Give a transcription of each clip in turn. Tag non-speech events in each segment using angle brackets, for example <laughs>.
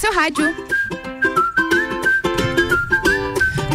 seu rádio.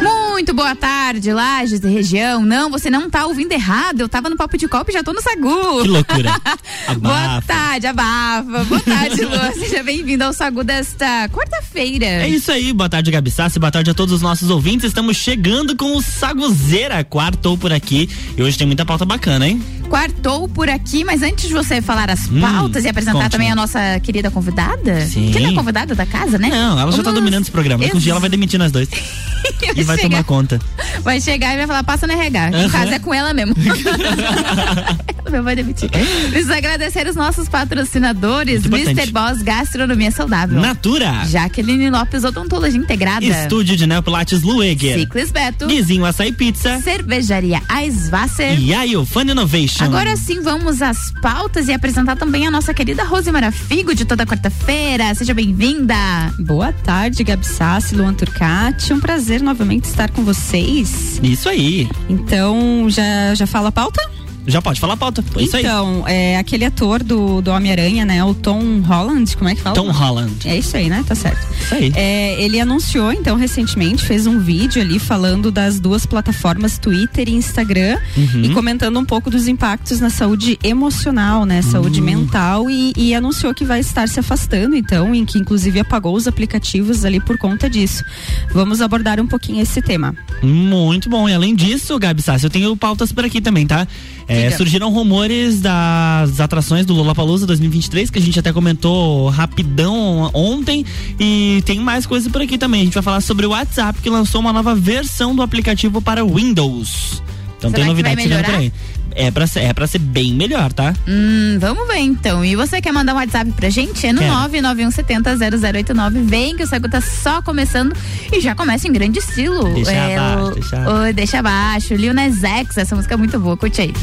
Muito boa tarde, Lages e região. Não, você não tá ouvindo errado. Eu tava no papo de copo e já tô no Sagu. Que loucura. <laughs> boa tarde, abafa. Boa tarde, <laughs> Lu. Seja bem-vindo ao Sagu desta quarta-feira. É isso aí. Boa tarde, Gabi Sassi. Boa tarde a todos os nossos ouvintes. Estamos chegando com o Saguzeira. Quartou por aqui. E hoje tem muita pauta bacana, hein? Quartou por aqui, mas antes de você falar as hum, pautas e apresentar também a nossa querida convidada, Sim. que não é convidada da casa, né? Não, ela já tá dominando esse programa. Ex... Um dia ela vai demitir nós dois. <laughs> e vai chegar, tomar conta. Vai chegar e vai falar, passa no RH. Uhum. Em casa é com ela mesmo. <laughs> ela vai demitir. Preciso agradecer os nossos patrocinadores, Mr. Boss Gastronomia Saudável. Natura. Jaqueline Lopes Odontologia Integrada. Estúdio de Neopilates Lueger. Ciclis Beto. Guizinho Açaí Pizza. Cervejaria Aisvasser. E aí, Fan Innovation. Agora sim, vamos às pautas e apresentar também a nossa querida Rosemara Figo de toda quarta-feira. Seja bem-vinda. Boa tarde, Gabi Sassi, Luan Turcati. Um prazer novamente estar com vocês. Isso aí. Então, já, já fala a pauta? Já pode falar a pauta. É então, é aquele ator do, do Homem-Aranha, né? O Tom Holland, como é que fala? Tom Holland. É isso aí, né? Tá certo. Isso aí. É, ele anunciou, então, recentemente, fez um vídeo ali falando das duas plataformas Twitter e Instagram uhum. e comentando um pouco dos impactos na saúde emocional, né? Saúde uhum. mental e, e, anunciou que vai estar se afastando, então, em que inclusive apagou os aplicativos ali por conta disso. Vamos abordar um pouquinho esse tema. Muito bom. E além disso, Gabi Sassi, eu tenho pautas por aqui também, tá? É, surgiram rumores das atrações do Lollapalooza 2023, que a gente até comentou rapidão ontem. E tem mais coisa por aqui também. A gente vai falar sobre o WhatsApp, que lançou uma nova versão do aplicativo para Windows. Então Será tem novidade chegando por aí. É pra, ser, é pra ser bem melhor, tá? Hum, vamos ver então. E você quer mandar um WhatsApp pra gente? É no 991700089. Vem que o Sagu tá só começando e já começa em grande estilo. Deixa é, abaixo, o, deixa abaixo. O, deixa abaixo. Lil Nas X, essa música é muito boa, curte aí.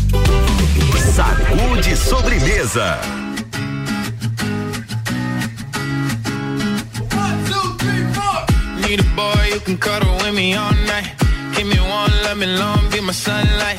Sagu de sobremesa. Need a boy you can cuddle with me all night. Give me one, let me long, be my sunlight.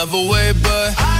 Never wait, but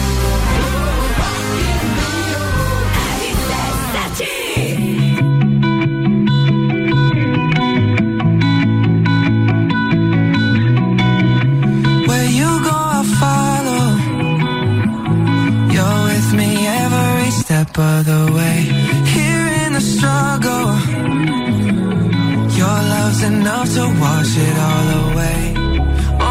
Enough to wash it all away.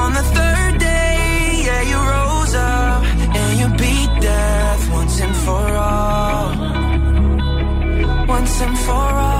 On the third day, yeah, you rose up and you beat death once and for all. Once and for all.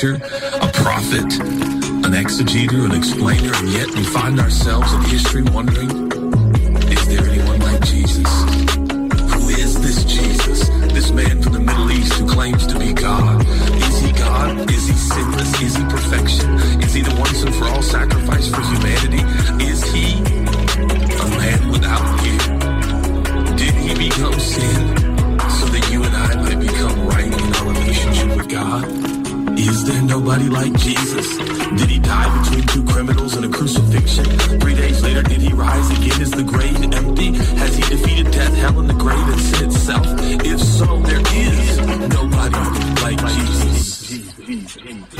Teacher, a prophet, an exegeter, an explainer, and yet we find ourselves in history wondering, is there anyone like Jesus? Who is this Jesus? This man from the Middle East who claims to be God. Is he God? Is he sinless? Is he perfection? Is he the once and for all sacrifice for humanity? Is he a man without fear? Did he become sin so that you and I might become right in our relationship with God? Is there nobody like Jesus? Did he die between two criminals in a crucifixion? Three days later, did he rise again? Is the grave empty? Has he defeated death, hell, and the grave and sin itself? If so, there is nobody like Jesus.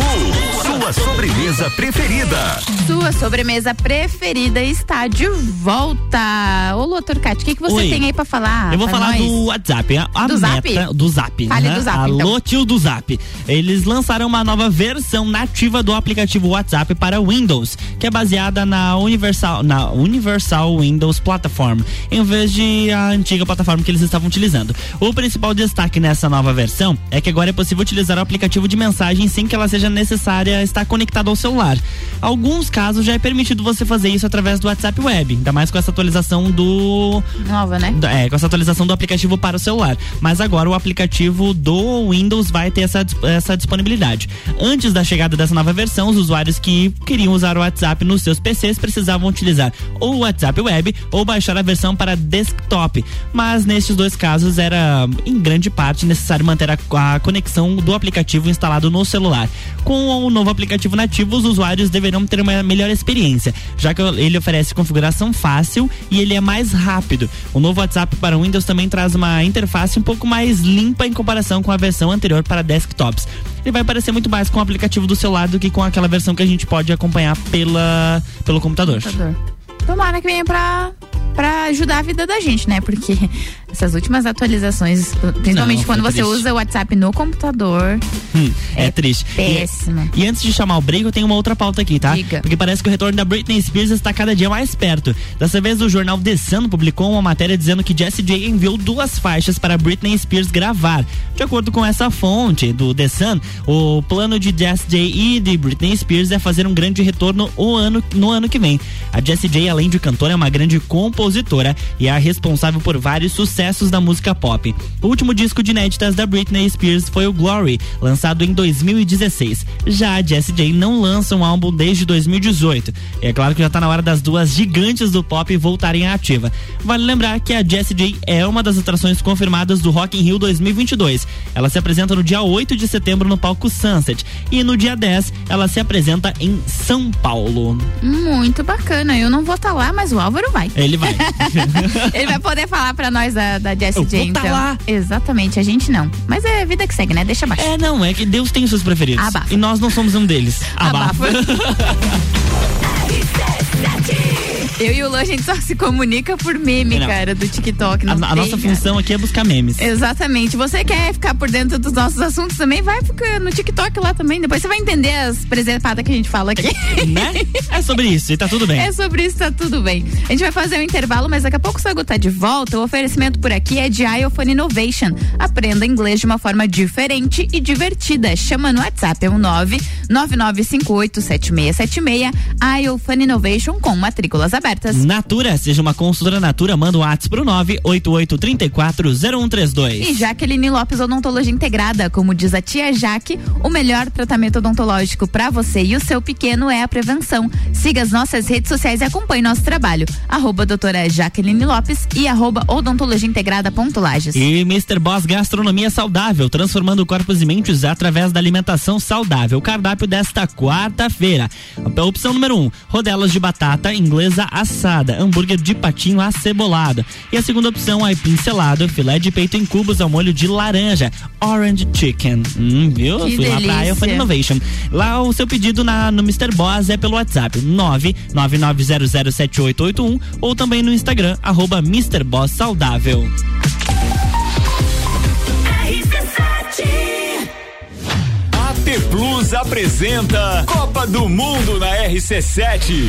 Sagu, sua sobremesa preferida. Sua sobremesa preferida está de volta. Ô, Lô Turcati, o que, que você Oi. tem aí pra falar? Eu vou falar nós? do WhatsApp. A, a do meta, Zap? Do Zap. Fale né? do Zap, Alô, então. tio do Zap. Eles lançaram uma nova versão nativa do aplicativo WhatsApp para Windows, que é baseada na Universal, na Universal Windows Platform, em vez de a antiga plataforma que eles estavam utilizando. O principal destaque nessa nova versão é que agora é possível utilizar o aplicativo de mensagem sem que ela seja necessária estar conectado ao celular. Alguns casos já é permitido você fazer isso através do WhatsApp Web, ainda mais com essa atualização do. Nova, né? É, com essa atualização do aplicativo para o celular. Mas agora o aplicativo do Windows vai ter essa, essa disponibilidade. Antes da chegada dessa nova versão, os usuários que queriam usar o WhatsApp nos seus PCs precisavam utilizar ou o WhatsApp Web ou baixar a versão para desktop. Mas nestes dois casos era, em grande parte, necessário manter a, a conexão do aplicativo instalado no celular. Com o novo aplicativo nativo, os usuários deverão ter uma melhor experiência, já que ele oferece configuração fácil e ele é mais rápido. O novo WhatsApp para Windows também traz uma interface um pouco mais limpa em comparação com a versão anterior para desktops. Ele vai parecer muito mais com o aplicativo do celular do que com aquela versão que a gente pode acompanhar pela, pelo computador. computador. Tomara que venha pra, pra ajudar a vida da gente, né? Porque essas últimas atualizações, principalmente Não, quando você triste. usa o WhatsApp no computador. Hum, é, é, triste. Péssimo. E, e, antes de chamar o break, eu tenho uma outra pauta aqui, tá? Diga. Porque parece que o retorno da Britney Spears está cada dia mais perto. Dessa vez, o jornal The Sun publicou uma matéria dizendo que Jessie J enviou duas faixas para Britney Spears gravar. De acordo com essa fonte do The Sun, o plano de Jessie J e de Britney Spears é fazer um grande retorno o ano, no ano que vem. A Jessie J, além de cantora, é uma grande compositora e é responsável por vários sucessos sucessos da música pop. O último disco de inéditas da Britney Spears foi o Glory, lançado em 2016. Já a Jessie J não lança um álbum desde 2018. E é claro que já está na hora das duas gigantes do pop voltarem à ativa. Vale lembrar que a Jessie J é uma das atrações confirmadas do Rock in Rio 2022. Ela se apresenta no dia 8 de setembro no palco Sunset e no dia 10 ela se apresenta em São Paulo. Muito bacana. Eu não vou estar tá lá, mas o Álvaro vai. Ele vai. <laughs> Ele vai poder falar para nós a da, Jessie J, então. Lá. Exatamente, a gente não. Mas é a vida que segue, né? Deixa abaixo. É, não, é que Deus tem os seus preferidos. Abafa. E nós não somos um deles. Abafa. Abafa. <laughs> Eu e o Lu, a gente só se comunica por meme, não. cara, do TikTok. a, a nossa função aqui é buscar memes. Exatamente. Você quer ficar por dentro dos nossos assuntos também? Vai ficar no TikTok lá também. Depois você vai entender as presepadas que a gente fala aqui. É, <laughs> né? É sobre isso e tá tudo bem. É sobre isso, tá tudo bem. A gente vai fazer um intervalo, mas daqui a pouco o Sagu tá de volta. O oferecimento por aqui é de iPhone Innovation. Aprenda inglês de uma forma diferente e divertida. Chama no WhatsApp, é um 999587676. iPhone Innovation com matrículas abertas abertas. Natura, seja uma consultora Natura, manda um WhatsApp pro 988340132. E Jaqueline Lopes Odontologia Integrada, como diz a tia Jaque, o melhor tratamento odontológico para você e o seu pequeno é a prevenção. Siga as nossas redes sociais e acompanhe nosso trabalho. Arroba doutora Jaqueline Lopes e arroba odontologia integrada ponto Lages. E Mr. Boss Gastronomia Saudável, transformando corpos e mentes através da alimentação saudável. Cardápio desta quarta-feira. Opção número 1, um, rodelas de batata inglesa assada, hambúrguer de patinho acebolado. E a segunda opção, aipim selado, filé de peito em cubos ao molho de laranja, orange chicken. Hum, viu? Que Fui delícia. lá pra Iphone Innovation. Lá o seu pedido na, no Mr. Boss é pelo WhatsApp 999007881 ou também no Instagram, arroba Mr. Boss Saudável. AT Plus apresenta Copa do Mundo na RC7.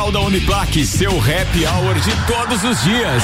lateral da Uniplaque, seu happy hour de todos os dias.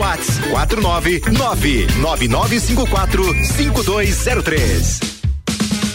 WhatsApp 49999545203.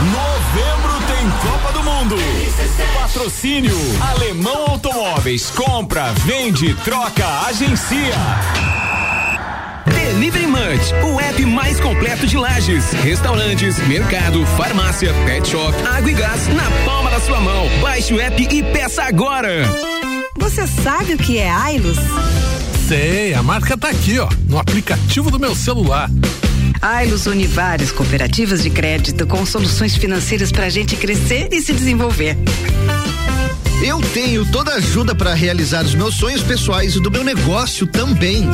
Novembro tem Copa do Mundo. Patrocínio Alemão Automóveis. Compra, vende, troca, agencia. Delivery Munch, o app mais completo de lajes, restaurantes, mercado, farmácia, pet shop, água e gás na palma da sua mão. Baixe o app e peça agora. Você sabe o que é Ailos? Sei, a marca tá aqui, ó, no aplicativo do meu celular. Ailos une várias cooperativas de crédito com soluções financeiras para a gente crescer e se desenvolver. Eu tenho toda a ajuda para realizar os meus sonhos pessoais e do meu negócio também.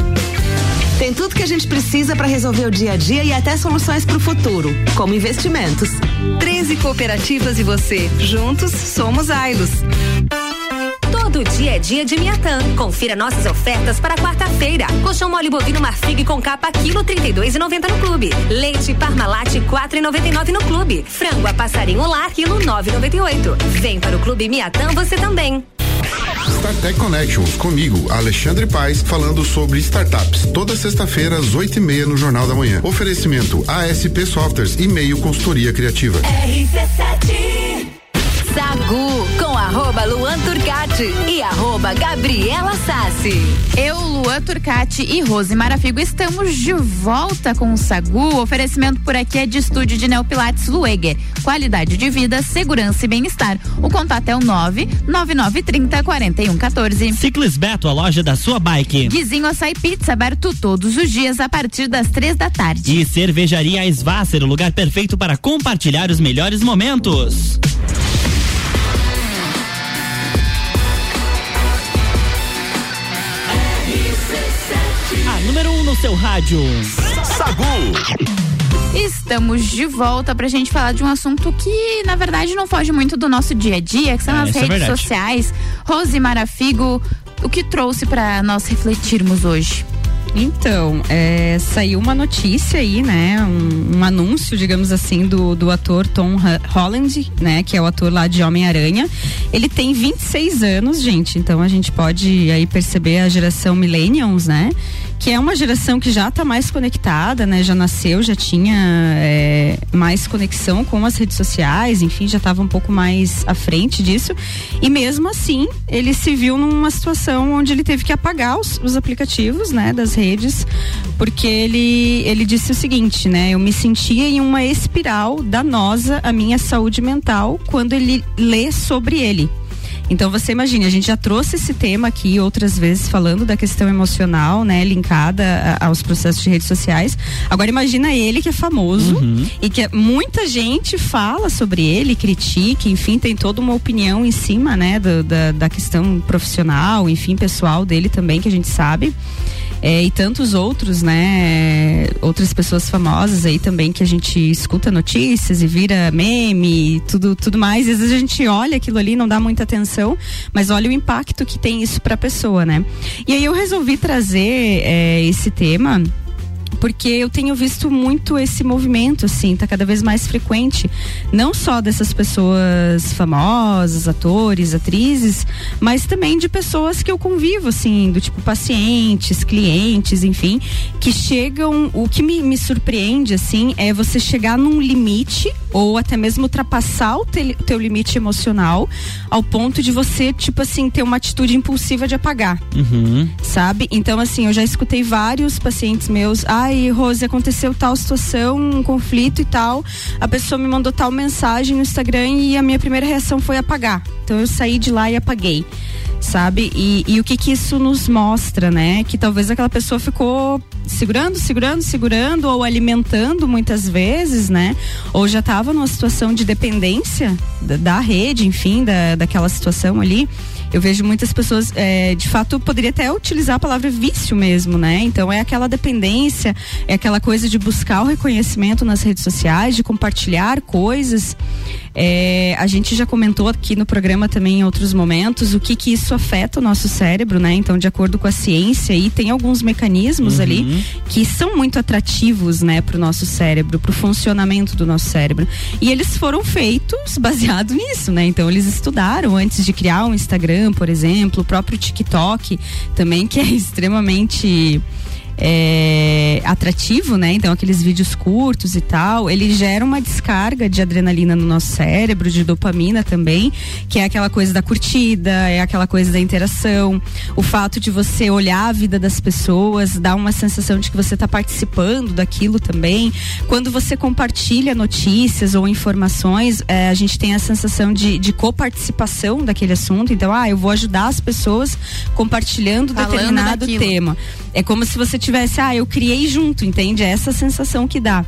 Tem tudo que a gente precisa para resolver o dia a dia e até soluções para o futuro, como investimentos. 13 cooperativas e você. Juntos somos Ailos. Todo dia é dia de Miatã. Confira nossas ofertas para quarta-feira. Colchão mole bovino Marfrig com capa quilo 32,90 no clube. Leite Parmalat 4,99 no clube. Frango a passarinho lar quilo 9,98. Vem para o clube Miatã você também. StarTech Connections, comigo, Alexandre Paes, falando sobre startups. Toda sexta-feira, às oito e meia, no Jornal da Manhã. Oferecimento ASP Softwares e meio consultoria criativa. RC7 Sagu com arroba Luan Turcati e arroba Gabriela Sassi. Eu, Luan Turcati e Rose Marafigo estamos de volta com o Sagu. O oferecimento por aqui é de estúdio de Neopilates Lueger. Qualidade de vida, segurança e bem-estar. O contato é o nove nove nove trinta quarenta e um 14. Ciclis Beto, a loja da sua bike. Guizinho Açaí Pizza, aberto todos os dias a partir das três da tarde. E Cervejaria Svasser, o lugar perfeito para compartilhar os melhores momentos. A número 1 um no seu rádio. Sagu. Estamos de volta pra gente falar de um assunto que, na verdade, não foge muito do nosso dia a dia, que são É, as é redes verdade. sociais. Rose Marafigo, o que trouxe pra nós refletirmos hoje? Então, é, saiu uma notícia aí, né? Um, um anúncio, digamos assim, do, do ator Tom Holland, né? Que é o ator lá de Homem-Aranha. Ele tem 26 anos, gente. Então a gente pode aí perceber a geração Millennials, né? Que é uma geração que já está mais conectada, né? Já nasceu, já tinha é, mais conexão com as redes sociais, enfim, já estava um pouco mais à frente disso. E mesmo assim, ele se viu numa situação onde ele teve que apagar os, os aplicativos, né, das redes, porque ele ele disse o seguinte, né, eu me sentia em uma espiral danosa à minha saúde mental quando ele lê sobre ele. Então você imagine, a gente já trouxe esse tema aqui outras vezes falando da questão emocional, né, linkada a- aos processos de redes sociais. Agora imagina ele que é famoso e que muita gente fala sobre ele, critica, enfim, tem toda uma opinião em cima, né, do- da, da questão profissional, enfim, pessoal dele também que a gente sabe. É, e tantos outros, né? Outras pessoas famosas aí também que a gente escuta notícias e vira meme tudo, tudo mais. Às vezes a gente olha aquilo ali, não dá muita atenção, mas olha o impacto que tem isso pra pessoa, né? E aí eu resolvi trazer é, esse tema porque eu tenho visto muito esse movimento, assim, tá cada vez mais frequente, não só dessas pessoas famosas, atores, atrizes, mas também de pessoas que eu convivo, assim, do tipo pacientes, clientes, enfim, que chegam, o que me, me surpreende, assim, é você chegar num limite ou até mesmo ultrapassar o te- teu limite emocional ao ponto de você, tipo assim, ter uma atitude impulsiva de apagar Uhum. sabe? Então, assim, eu já escutei vários pacientes meus, ai, Rose, aconteceu tal situação, um conflito e tal, a pessoa me mandou tal mensagem no Instagram e a minha primeira reação foi apagar. Então eu saí de lá e apaguei. Sabe? E, e o que que isso nos mostra, né? Que talvez aquela pessoa ficou segurando, segurando, segurando ou alimentando muitas vezes, né? Ou já estava numa situação de dependência da, da rede, enfim, da, daquela situação ali. Eu vejo muitas pessoas, é, de fato, poderia até utilizar a palavra vício mesmo, né? Então é aquela dependência, é aquela coisa de buscar o reconhecimento nas redes sociais, de compartilhar coisas. É, a gente já comentou aqui no programa também em outros momentos o que que isso afeta o nosso cérebro, né? Então, de acordo com a ciência, aí tem alguns mecanismos ali que são muito atrativos, né, para o nosso cérebro, para o funcionamento do nosso cérebro. E eles foram feitos baseado <laughs> nisso, né? Então, eles estudaram antes de criar um Instagram, por exemplo, o próprio TikTok também, que é <laughs> extremamente é, atrativo, né? Então aqueles vídeos curtos e tal, ele gera uma descarga de adrenalina no nosso cérebro, de dopamina também, que é aquela coisa da curtida, é aquela coisa da interação, o fato de você olhar a vida das pessoas, dá uma sensação de que você está participando daquilo também. Quando você compartilha notícias ou informações, é, a gente tem a sensação de, de coparticipação daquele assunto. Então, ah, eu vou ajudar as pessoas compartilhando Falando determinado daquilo. tema. É como se você tivesse, ah, eu criei junto, entende? É essa sensação que dá.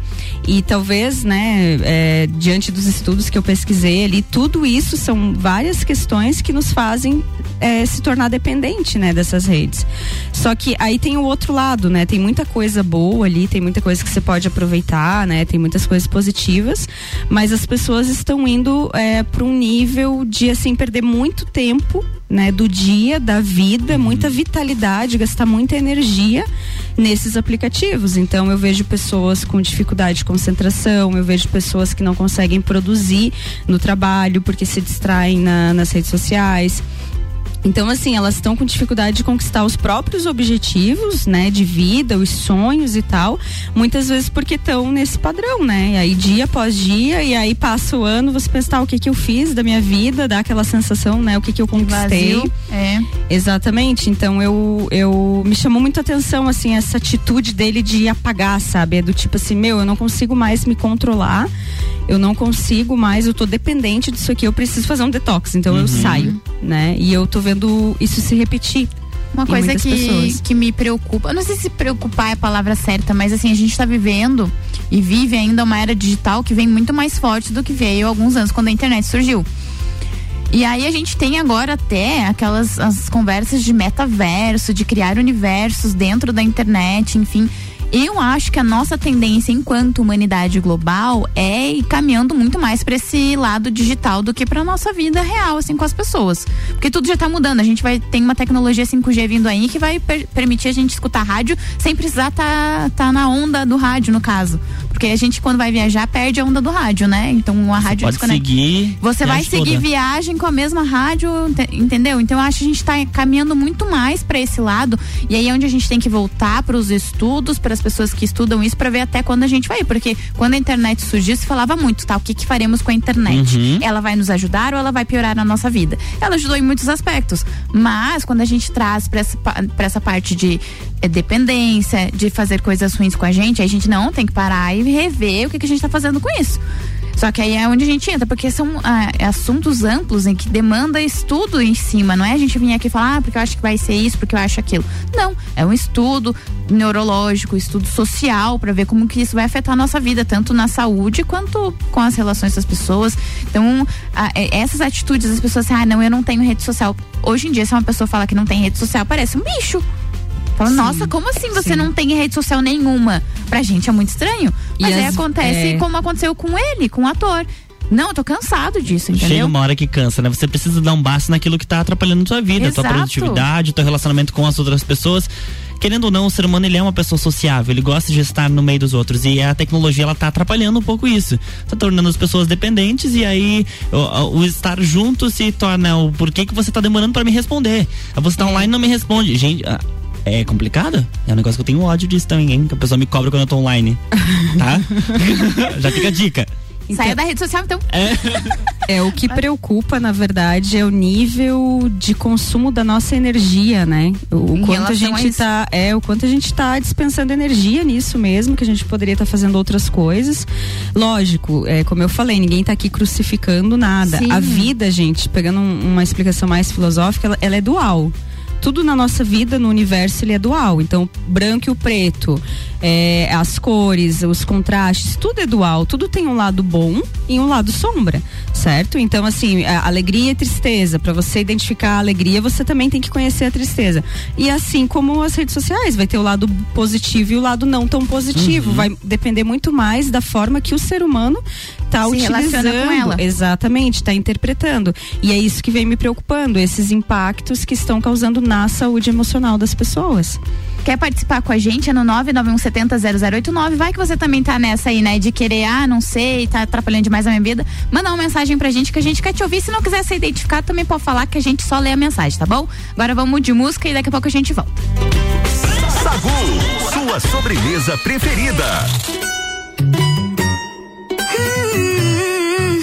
E talvez, né, é, diante dos estudos que eu pesquisei ali, tudo isso são várias questões que nos fazem é, se tornar dependente, né, dessas redes. Só que aí tem o outro lado, né? Tem muita coisa boa ali, tem muita coisa que você pode aproveitar, né? Tem muitas coisas positivas, mas as pessoas estão indo é, para um nível de assim perder muito tempo, né, do dia, da vida, muita vitalidade, gastar muita energia nesses aplicativos. Então eu vejo pessoas com dificuldade de concentração, eu vejo pessoas que não conseguem produzir no trabalho porque se distraem na- nas redes sociais. Então, assim, elas estão com dificuldade de conquistar os próprios objetivos, né, de vida, os sonhos e tal, muitas vezes porque estão nesse padrão, né? E aí, dia após dia, e aí passa o ano, você pensa, tá, o que que eu fiz da minha vida, dá aquela sensação, né, o que que eu conquistei. Vazio, é. Exatamente. Então eu, eu me chamou muito a atenção assim essa atitude dele de apagar, sabe? É do tipo assim, meu, eu não consigo mais me controlar. Eu não consigo mais, eu tô dependente disso aqui, eu preciso fazer um detox, então eu Uhum. saio, né? E eu tô vendo isso se repetir. Uma coisa que, pessoas. que me preocupa, não sei se preocupar é a palavra certa, mas assim, a gente tá vivendo e vive ainda uma era digital que vem muito mais forte do que veio alguns anos quando a internet surgiu. E aí a gente tem agora até aquelas as conversas de metaverso, de criar universos dentro da internet, enfim. Eu acho que a nossa tendência enquanto humanidade global é ir caminhando muito mais para esse lado digital do que para nossa vida real, assim, com as pessoas. Porque tudo já tá mudando. A gente vai tem uma tecnologia 5G vindo aí que vai per permitir a gente escutar rádio sem precisar tá, tá na onda do rádio, no caso. Porque a gente, quando vai viajar, perde a onda do rádio, né? Então a rádio pode seguir. Você vai seguir toda. viagem com a mesma rádio, entendeu? Então eu acho que a gente está caminhando muito mais para esse lado. E aí é onde a gente tem que voltar para os estudos, para as pessoas que estudam isso, para ver até quando a gente vai. Porque quando a internet surgiu, se falava muito, tá? O que, que faremos com a internet? Uhum. Ela vai nos ajudar ou ela vai piorar a nossa vida? Ela ajudou em muitos aspectos. Mas quando a gente traz para essa, essa parte de é, dependência, de fazer coisas ruins com a gente, a gente não tem que parar e rever o que, que a gente está fazendo com isso. Só que aí é onde a gente entra, porque são ah, assuntos amplos em que demanda estudo em cima, não é a gente vir aqui falar, ah, porque eu acho que vai ser isso, porque eu acho aquilo. Não, é um estudo neurológico, estudo social para ver como que isso vai afetar a nossa vida, tanto na saúde quanto com as relações das pessoas. Então, ah, essas atitudes das pessoas, assim, ah, não, eu não tenho rede social. Hoje em dia, se uma pessoa fala que não tem rede social, parece um bicho. Nossa, como assim você sim. não tem rede social nenhuma? Pra gente é muito estranho. Mas aí acontece é... como aconteceu com ele, com o ator. Não, eu tô cansado disso, entendeu? Chega uma hora que cansa, né? Você precisa dar um basta naquilo que tá atrapalhando a tua vida, Exato. tua produtividade, teu relacionamento com as outras pessoas. Querendo ou não, o ser humano ele é uma pessoa sociável, ele gosta de estar no meio dos outros e a tecnologia ela tá atrapalhando um pouco isso. Tá tornando as pessoas dependentes e aí o, o estar junto se torna o porquê que você tá demorando para me responder. Você tá online e não me responde. Gente, é complicado? É um negócio que eu tenho ódio disso também, hein? Que a pessoa me cobra quando eu tô online. <laughs> Tá? <laughs> Já fica a dica. Então, Saia da rede social, então. É. é, o que preocupa, na verdade, é o nível de consumo da nossa energia, né? O, o quanto a gente a tá, é, o quanto a gente tá dispensando energia nisso mesmo, que a gente poderia estar tá fazendo outras coisas. Lógico, é, como eu falei, ninguém tá aqui crucificando nada. Sim. A vida, gente, pegando um, uma explicação mais filosófica, ela, ela é dual tudo na nossa vida, no universo, ele é dual. Então, branco e o preto, é, as cores, os contrastes, tudo é dual, tudo tem um lado bom e um lado sombra, certo? Então, assim, alegria e tristeza. Para você identificar a alegria, você também tem que conhecer a tristeza. E assim como as redes sociais, vai ter o lado positivo e o lado não tão positivo. Uhum. Vai depender muito mais da forma que o ser humano tá Se utilizando. Com ela. Exatamente, tá interpretando. E é isso que vem me preocupando, esses impactos que estão causando na saúde emocional das pessoas. Quer participar com a gente? É no 991700089. Vai que você também tá nessa aí, né? De querer, ah, não sei, tá atrapalhando demais a minha vida. Manda uma mensagem pra gente que a gente quer te ouvir. Se não quiser ser identificado, também pode falar que a gente só lê a mensagem, tá bom? Agora vamos de música e daqui a pouco a gente volta. Sagu, sua sobremesa preferida. Hum,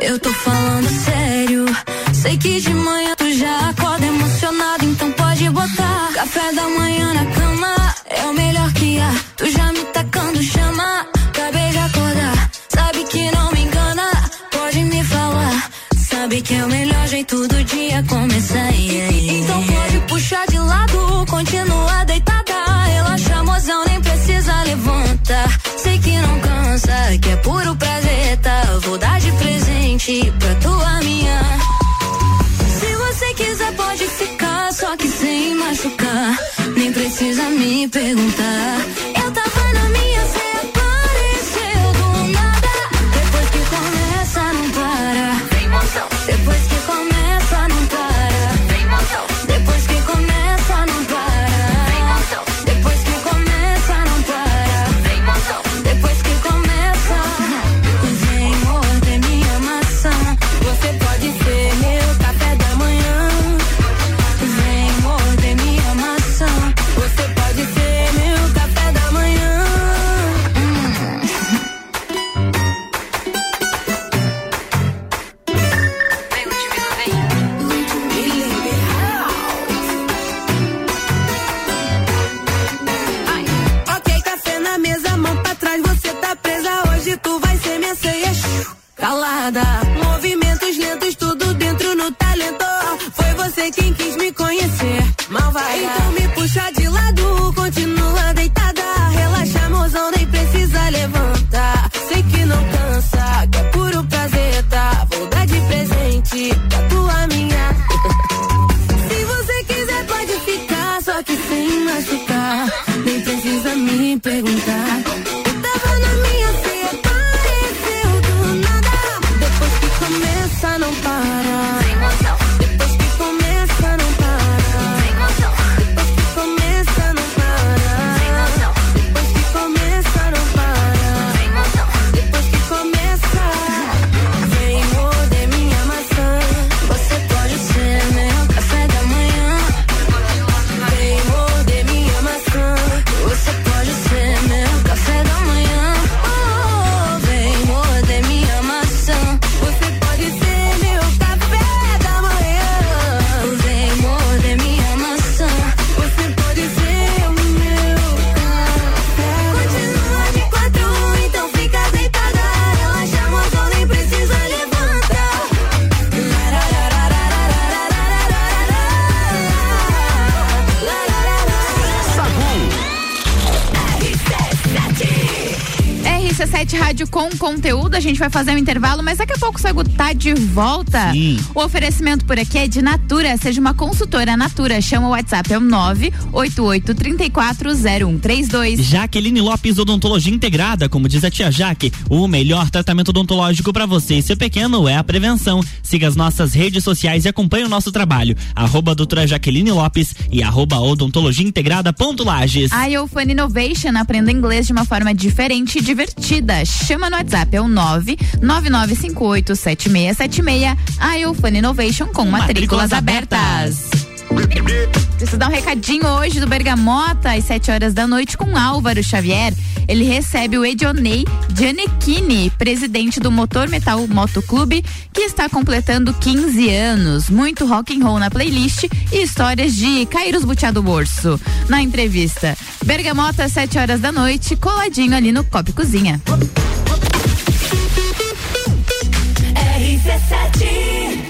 eu tô falando sério. Sei que de manhã já acorda emocionado, então pode botar café da manhã na cama. É o melhor que há. Tu já me tacando chama. Acabei de acordar. Sabe que não me engana. Pode me falar. Sabe que é o melhor jeito do dia começar. Yeah. Então pode puxar de lado. Continua deitada. Relaxa, mozão, nem precisa levantar. Sei que não cansa, que é puro prazer. Tá? Vou dar de presente pra tua minha quiser pode ficar, só que sem machucar. Nem precisa me perguntar. Eu tava conteúdo, a gente vai fazer um intervalo, mas daqui a pouco o Sagu tá de volta. Sim. O oferecimento por aqui é de Natura, seja uma consultora Natura, chama o WhatsApp, é o 988340132. Jaqueline Lopes Odontologia Integrada, como diz a tia Jaque, o melhor tratamento odontológico para você e seu pequeno é a prevenção. Siga as nossas redes sociais e acompanhe o nosso trabalho. Arroba doutora Jaqueline Lopes e arroba odontologia integrada ponto Lages. A Eufone Innovation aprenda inglês de uma forma diferente e divertida. Chama no WhatsApp, é o 999587676. A Eufone Innovation com matrículas, matrículas abertas. Preciso dar um recadinho hoje do Bergamota às 7 horas da noite com Álvaro Xavier. Ele recebe o Edionei Gianecchini, presidente do Motor Metal Motoclube, que está completando 15 anos. Muito rock and roll na playlist e histórias de cair os butiá do bolso. Na entrevista, Bergamota às 7 horas da noite, coladinho ali no Copo Cozinha. RC7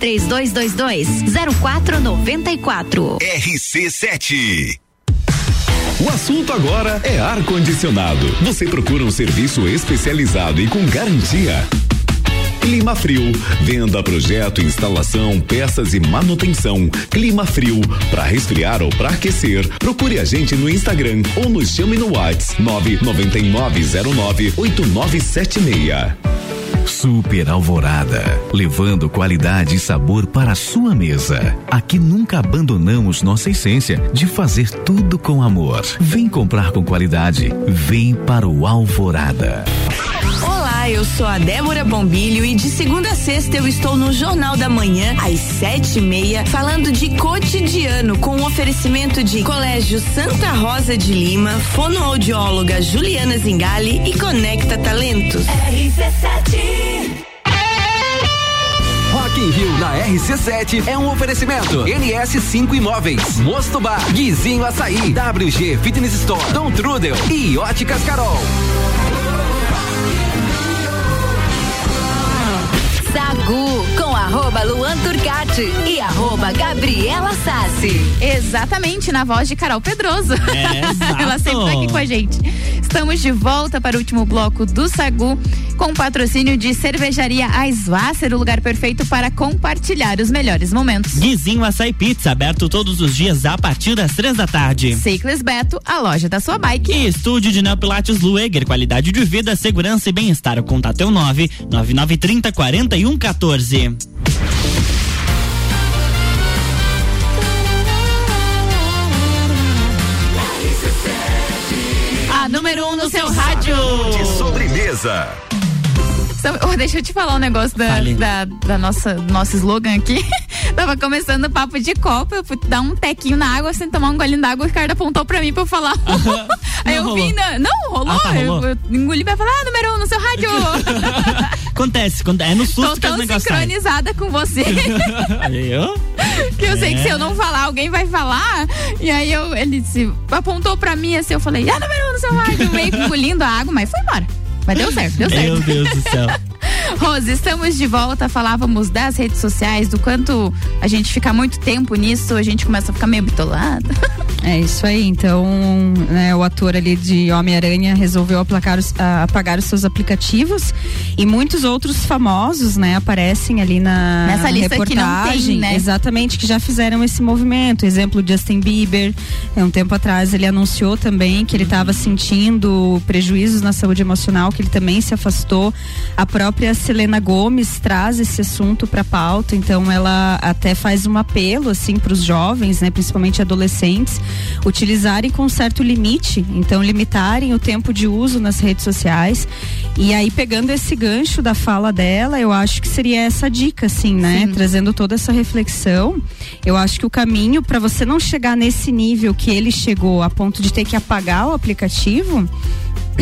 3222 0494. RC7 o assunto agora é ar-condicionado. Você procura um serviço especializado e com garantia. Clima Frio, venda, projeto, instalação, peças e manutenção. Clima Frio, para resfriar ou para aquecer. Procure a gente no Instagram ou nos chame no WhatsApp 999098976. Super Alvorada, levando qualidade e sabor para a sua mesa. Aqui nunca abandonamos nossa essência de fazer tudo com amor. Vem comprar com qualidade. Vem para o Alvorada. Olá, eu sou a Débora Bombilho e de segunda a sexta eu estou no Jornal da Manhã, às sete e meia, falando de cotidiano, com um oferecimento de Colégio Santa Rosa de Lima, fonoaudióloga Juliana Zingali e Conecta Talentos. RC7 Rock in Rio na RC7 é um oferecimento. NS5 Imóveis, Mosto Bar, Guizinho Açaí, WG Fitness Store, Dom Trudel e Óticas Carol. Sagu com arroba Luan Turcati e arroba Gabriela Sassi. Exatamente, na voz de Carol Pedroso. É. <laughs> Ela sempre tá aqui com a gente. Estamos de volta para o último bloco do Sagu com patrocínio de Cervejaria Aisvasser, o lugar perfeito para compartilhar os melhores momentos. Guizinho Açaí Pizza, aberto todos os dias a partir das três da tarde. Ciclis Beto, a loja da sua bike. E estúdio de Neopilates Lueger, qualidade de vida, segurança e bem-estar. O contato é o nove nove nove trinta quarenta e um 14. A número um no seu rádio. De sobremesa. Oh, deixa eu te falar um negócio da, da, da nossa nosso slogan aqui. <laughs> Tava começando o papo de copo, eu fui dar um tequinho na água, sem tomar um golinho d'água, o Ricardo apontou pra mim pra eu falar. <laughs> Aí eu rolou. vim, na, não, rolou. Ah, tá, rolou. Eu, eu engoli pra falar, ah, número um no seu rádio. <laughs> Acontece, é no Tô susto que as tão saem. sincronizada com você. Eu? que eu sei que É. se eu não falar, alguém vai falar. E aí eu, ele se apontou pra mim assim, eu falei, ah, número um no seu rádio, meio que engolindo a água, mas foi embora. Mas deu certo, deu certo. Meu Deus do céu. <laughs> Rose, estamos de volta. Falávamos das redes sociais, do quanto a gente fica muito tempo nisso, a gente começa a ficar meio bitolado. <laughs> É isso aí. Então, né, o ator ali de Homem-Aranha resolveu aplacar os- a- apagar os seus aplicativos e muitos outros famosos, né, aparecem ali na Nessa lista que não reportagem. tem, né? Exatamente, que já fizeram esse movimento. Exemplo, Justin Bieber. É, um tempo atrás ele anunciou também que ele estava sentindo prejuízos na saúde emocional, que ele também se afastou. A própria Selena Gomes traz esse assunto para pauta, então ela até faz um apelo assim para os jovens, né, principalmente adolescentes, utilizarem com certo limite, então limitarem o tempo de uso nas redes sociais. E aí pegando esse gancho da fala dela, eu acho que seria essa dica assim, né, trazendo toda essa reflexão. Eu acho que o caminho para você não chegar nesse nível que ele chegou a ponto de ter que apagar o aplicativo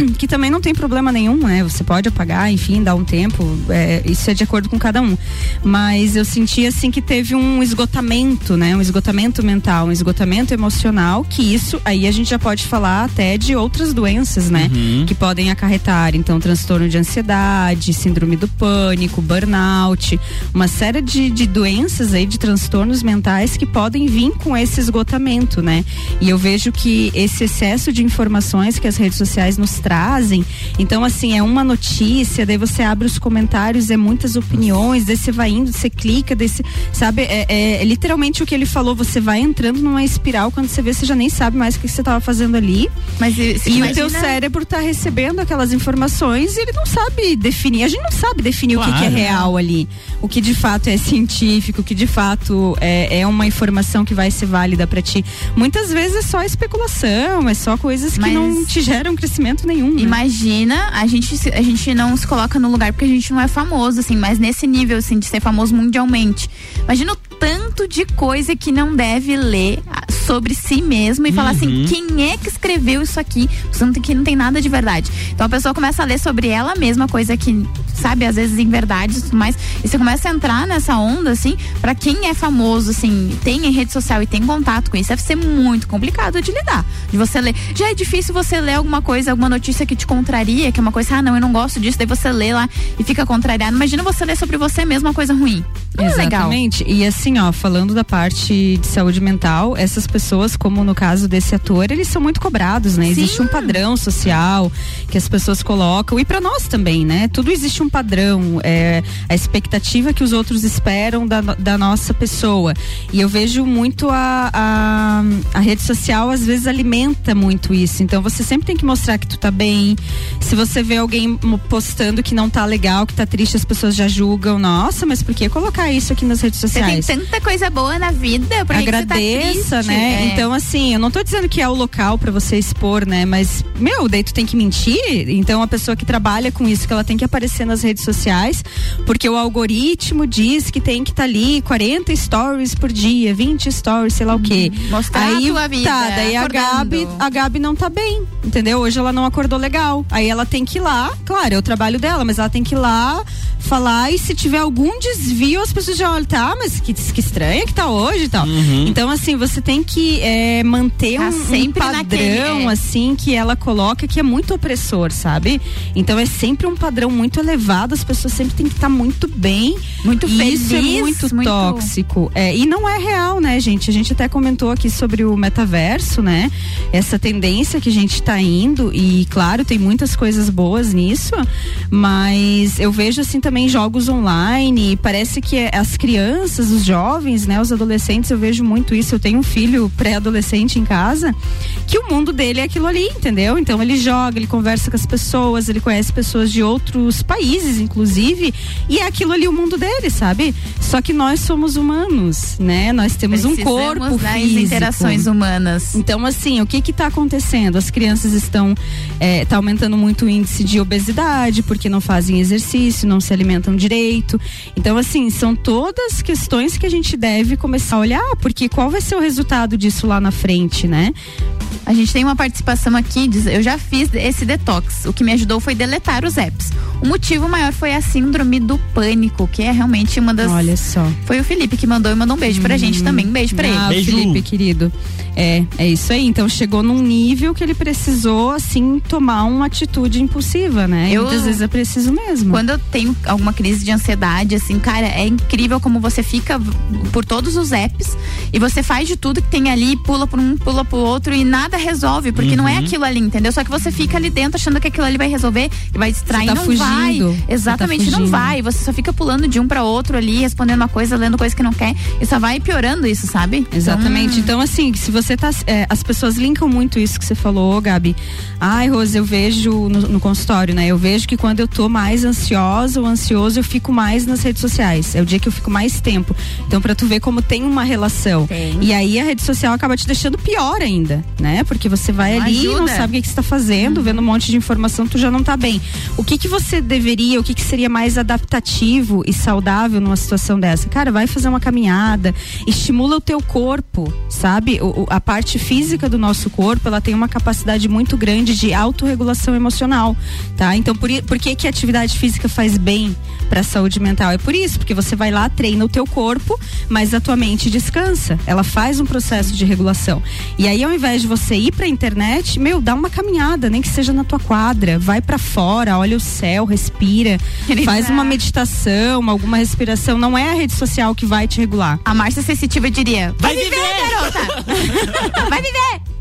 <clears throat> que também não tem problema nenhum, né? Você pode apagar, enfim, dar um tempo, é, isso é de acordo com cada um. Mas eu senti assim que teve um esgotamento, né? Um esgotamento mental, um esgotamento emocional, que isso aí a gente já pode falar até de outras doenças, né? Uhum. Que podem acarretar, então, transtorno de ansiedade, síndrome do pânico, burnout, uma série de, de doenças aí, de transtornos mentais que podem vir com esse esgotamento, né? E eu vejo que esse excesso de informações que as redes sociais nos trazem, então assim, é uma notícia, daí você abre os comentários, é muitas opiniões, daí você vai indo, você clica, daí você, sabe, é, é- é literalmente o que ele falou, você vai entrando numa espiral, quando você vê, você já nem sabe mais o que você estava fazendo ali. Mas e, e o imagina- teu cérebro tá recebendo aquelas informações e ele não sabe definir, a gente não sabe definir o que, que é Claro. real ali, o que de fato é científico, o que de fato é, é uma informação que vai ser válida para ti. Muitas vezes é só especulação, é só coisas que Mas- não te geram crescimento nenhum. né? Imagina, a gente, a gente não se coloca no lugar porque a gente não é famoso, assim, mas nesse nível, assim, de ser famoso mundialmente. Imagina o tanto de coisa que não deve ler ah, sobre si mesmo e falar assim, Uhum. quem é que escreveu isso aqui? Você não tem, que não tem nada de verdade. Então a pessoa começa a ler sobre ela mesma, coisa que, sabe, às vezes em verdade e tudo mais. E você começa a entrar nessa onda, assim, pra quem é famoso, assim, tem em rede social e tem contato com isso, deve ser muito complicado de lidar. De você ler. Já é difícil você ler alguma coisa, alguma notícia que te contraria, que é uma coisa, ah, não, eu não gosto disso, daí você lê lá e fica contrariado. Imagina você ler sobre você mesmo uma coisa ruim. Não é legal. Exatamente. E assim, ó, falando da parte de saúde mental, essas pessoas, como no caso desse ator, eles são muito cobrados, né? Existe um padrão social que as pessoas colocam e para nós também, né? Tudo existe um padrão, é, a expectativa que os outros esperam da, da nossa pessoa. E eu vejo muito a, a, a rede social às vezes alimenta muito isso. Então você sempre tem que mostrar que tu tá bem. Se você vê alguém postando que não tá legal, que tá triste, as pessoas já julgam. Nossa, mas por que colocar isso aqui nas redes Você tem sociais? tanta coisa boa na vida, por tá Agradeça, triste? né? É. Então, assim, eu não tô dizendo que é o local pra você expor, né? Mas, meu, daí tu tem que mentir. Então, a pessoa que trabalha com isso, que ela tem que aparecer nas redes sociais, porque o algoritmo diz que tem que estar ali 40 stories por dia, 20 stories, sei lá o quê. Mostrar Aí, a tua vida, tá, daí a. Gabi, a Gabi não tá bem, entendeu? Hoje ela não acordou legal. Aí ela tem que ir lá, claro, é o trabalho dela, mas ela tem que ir lá falar e se tiver algum desvio, as pessoas já olham, tá, mas que, que estranha que tá hoje e tal. Então, assim, você tem que é, manter Tá um, um sempre padrão, naquele, é. assim, que ela coloca que é muito opressor, sabe? Então é sempre um padrão muito elevado, as pessoas sempre têm que estar muito bem. Muito e Isso é feliz, muito, muito- tóxico. É, e não é real, né, gente? A gente até comentou aqui sobre o metaverso, né? Essa tendência que a gente tá indo, e claro, tem muitas coisas boas nisso, mas eu vejo assim também jogos online, e parece que é- as crianças, os jovens, né, os adolescentes, eu vejo muito isso. Eu tenho um filho pré-adolescente em casa, que o mundo dele é aquilo ali, entendeu? Então ele joga, ele conversa com as pessoas, ele conhece pessoas de outros países, inclusive, e é aquilo ali o mundo dele, sabe? Só que nós somos humanos, né? Nós temos um corpo das físico. interações humanas. Então, assim, o que que tá acontecendo? As crianças estão, é, tá aumentando muito o índice de obesidade, porque não fazem exercício, não se alimentam direito. Então, assim, são todas questões que a gente deve começar a olhar, porque qual vai ser o resultado disso lá na frente, né? A gente tem uma participação aqui, diz, eu já fiz esse detox. O que me ajudou foi deletar os apps. O motivo maior foi a síndrome do pânico, que é realmente uma das. Olha só. Foi o Felipe que mandou e mandou um beijo pra gente também. Um beijo pra Ah, ele. Felipe, querido. É, é isso aí. Então chegou num nível que ele precisou, assim, tomar uma atitude impulsiva, né? E Eu- muitas vezes é preciso mesmo. Quando eu tenho alguma crise de ansiedade, assim, cara, é incrível como você fica por todos os apps e você faz de tudo que tem ali, pula por um, pula pro outro e nada resolve, porque não é Uhum. aquilo ali, entendeu? Só que você fica ali dentro achando que aquilo ali vai resolver, que vai distrair, Você tá não fugindo, vai. Tá Exatamente, não fugindo. vai. Você só fica pulando de um pra outro ali, respondendo uma coisa, lendo coisa que não quer, e só vai piorando isso, sabe? Exatamente. Então, assim, se você tá. é, as pessoas linkam muito isso que você falou, Gabi. Ai, Rose, eu vejo no, no consultório, né? Eu vejo que quando eu tô mais ansiosa ou ansioso, eu fico mais nas redes sociais. É o dia que eu fico mais tempo. Então, pra tu ver como tem uma relação. E aí a rede social acaba te deixando pior ainda, né? Porque você vai Não ali e não sabe o que, que você está fazendo, vendo um monte de informação, tu já não tá bem. O que que você deveria, o que que seria mais adaptativo e saudável numa situação dessa? Cara, vai fazer uma caminhada, estimula o teu corpo, sabe? O- a parte física do nosso corpo, ela tem uma capacidade muito grande de autorregulação emocional, tá? Então, por, por que que a atividade física faz bem para a saúde mental? É por isso, porque você vai lá, treina o teu corpo, mas a tua mente descansa. Ela faz um processo de regulação. E aí, ao invés de você ir pra internet, meu, dá uma caminhada, nem que seja na tua quadra, vai pra fora, olha o céu, respira, faz uma meditação, alguma respiração. Não é a rede social que vai te regular. A Márcia Sensitiva diria: Vai, viver, garota! <laughs> vai viver!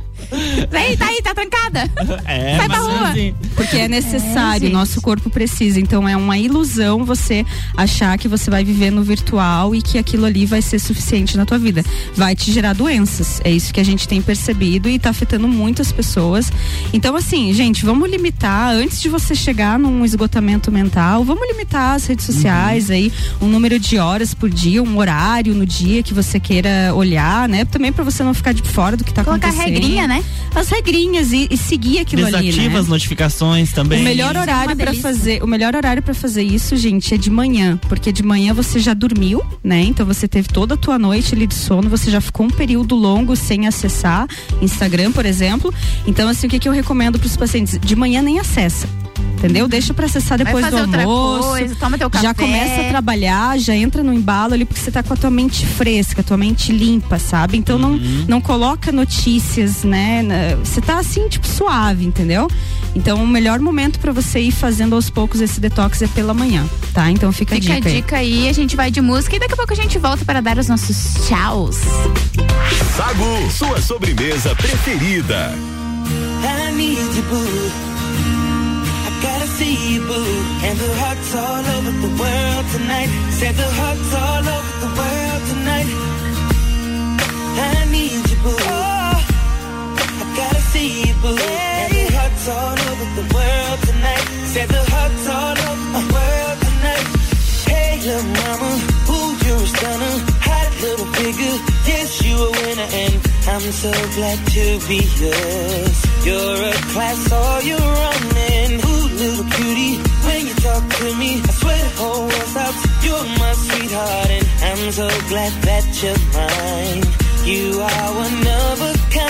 Vem, tá aí, tá trancada. <laughs> É, Vai pra é rua. assim. Porque é necessário, É, nosso corpo precisa. Então é uma ilusão você achar que você vai viver no virtual e que aquilo ali vai ser suficiente na tua vida. Vai te gerar doenças. É isso que a gente tem percebido e tá afetando muitas pessoas. Então, assim, gente, vamos limitar, antes de você chegar num esgotamento mental, vamos limitar as redes sociais aí, um número de horas por dia, um horário no dia que você queira olhar, né? Também pra você não ficar de fora do que tá Colocar acontecendo. regrinha, né? As regrinhas e, e seguir aquilo ali, Desativa né? as notificações também. O melhor Isso horário para fazer, o melhor horário para fazer isso, gente, é de manhã, porque de manhã você já dormiu, né? Então você teve toda a tua noite ali de sono, você já ficou um período longo sem acessar Instagram, por exemplo. Então assim, o que que eu recomendo para os pacientes? De manhã nem acessa. Entendeu? Deixa para acessar depois do fazer outra almoço. coisa, toma teu Já café. começa a trabalhar, já entra no embalo ali porque você tá com a tua mente fresca, tua mente limpa, sabe? Então não não coloca notícias, né? Você tá assim, tipo suave, entendeu? Então o melhor momento para você ir fazendo aos poucos esse detox é pela manhã, tá? Então fica, Fica a a dica. aí. dica aí, a gente vai de música e daqui a pouco a gente volta para dar os nossos tchauz. Sagu, sua sobremesa preferida. I need you, boo. See you, boo. And the hearts all over the world tonight. Said the hearts all over the world tonight. I need you, boo. Oh, I gotta see you, boo. And the hearts all over the world tonight. Said the hearts all over the world tonight. Hey, little mama, ooh, you're a stunner. Hot little figure, yes, you a winner. And I'm so glad to be yours. You're a class, all you're running. Ooh, little cutie, when you talk to me, I swear the whole world stops. You're my sweetheart, and I'm so glad that you're mine. You are one of a kind,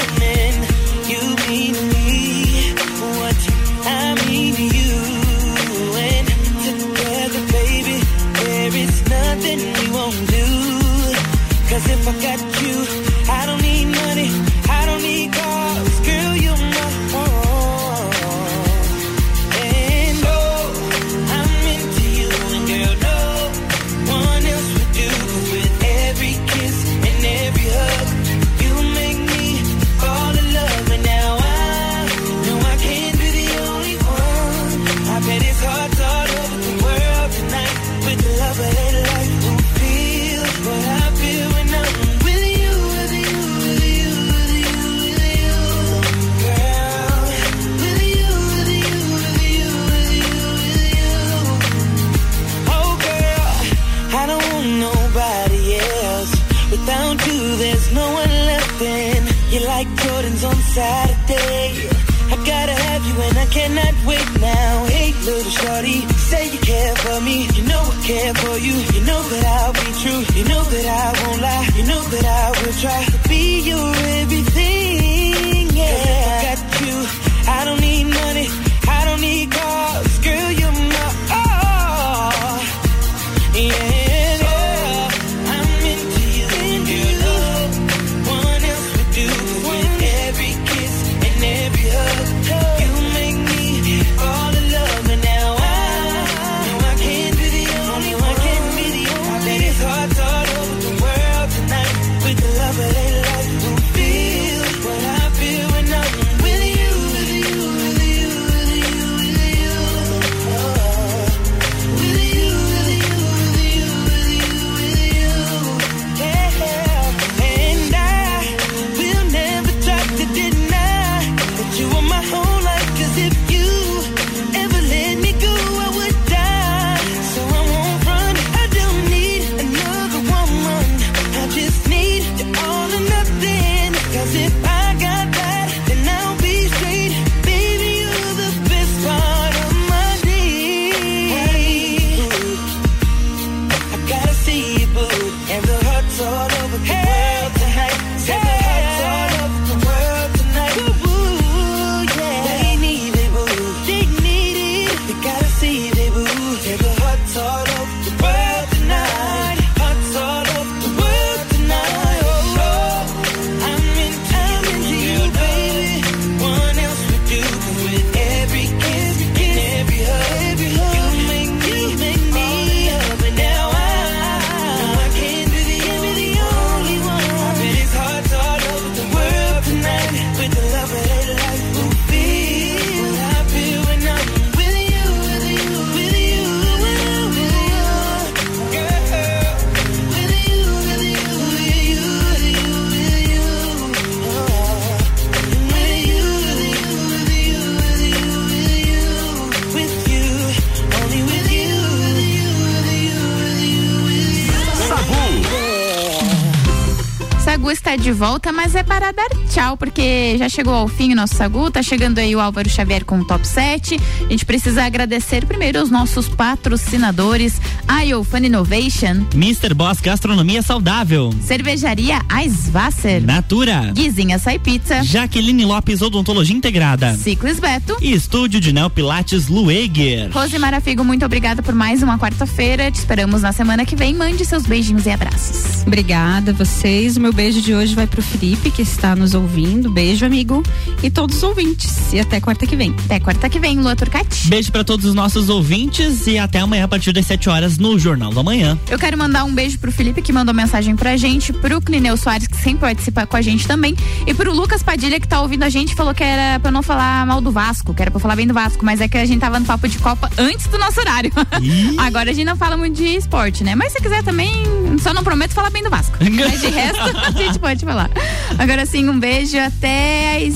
Saturday. I gotta have you, and I cannot wait now. Hey, little shorty, say you care for me. You know I care for you. You know that I'll be true. You know that I won't lie. You know that I will try de volta, mas é para dar tchau, porque já chegou ao fim o nosso Sagu, tá chegando aí o Álvaro Xavier com o top 7. A gente precisa agradecer primeiro os nossos patrocinadores, a Iofan Innovation, Mr. Boss Gastronomia Saudável, Cervejaria Eisvasser, Natura, Guizinha Açaí Pizza, Jaqueline Lopes Odontologia Integrada, Ciclis Beto e Estúdio de Neo Pilates Lueger. Rose Marafigo, muito obrigada por mais uma quarta-feira. Te esperamos na semana que vem. Mande seus beijinhos e abraços. Obrigada a vocês. O meu beijo de hoje vai pro Felipe, que está nos ouvindo. Beijo, amigo. E todos os ouvintes. E até quarta que vem. Até quarta que vem, Lua Turcati. Beijo para todos os nossos ouvintes e até amanhã a partir das 7 horas no Jornal da Manhã. Eu quero mandar um beijo pro Felipe que mandou mensagem pra gente, pro Clineu Soares que sempre participa com a gente também e pro Lucas Padilha que tá ouvindo a gente falou que era pra eu não falar mal do Vasco, que era pra falar bem do Vasco, mas é que a gente tava no papo de Copa antes do nosso horário. <laughs> Agora a gente não fala muito de esporte, né? Mas se quiser também, só não prometo falar bem do Vasco. <laughs> mas de resto a gente pode falar. Agora sim, um beijo até às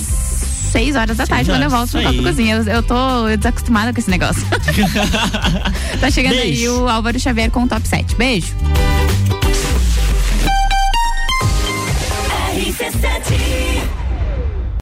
6 horas da tarde, quando eu volto no Papo Cozinha. Eu, eu tô desacostumada com esse negócio. <laughs> tá chegando aí Beijo. o Álvaro Xavier com o top 7. Beijo. RC7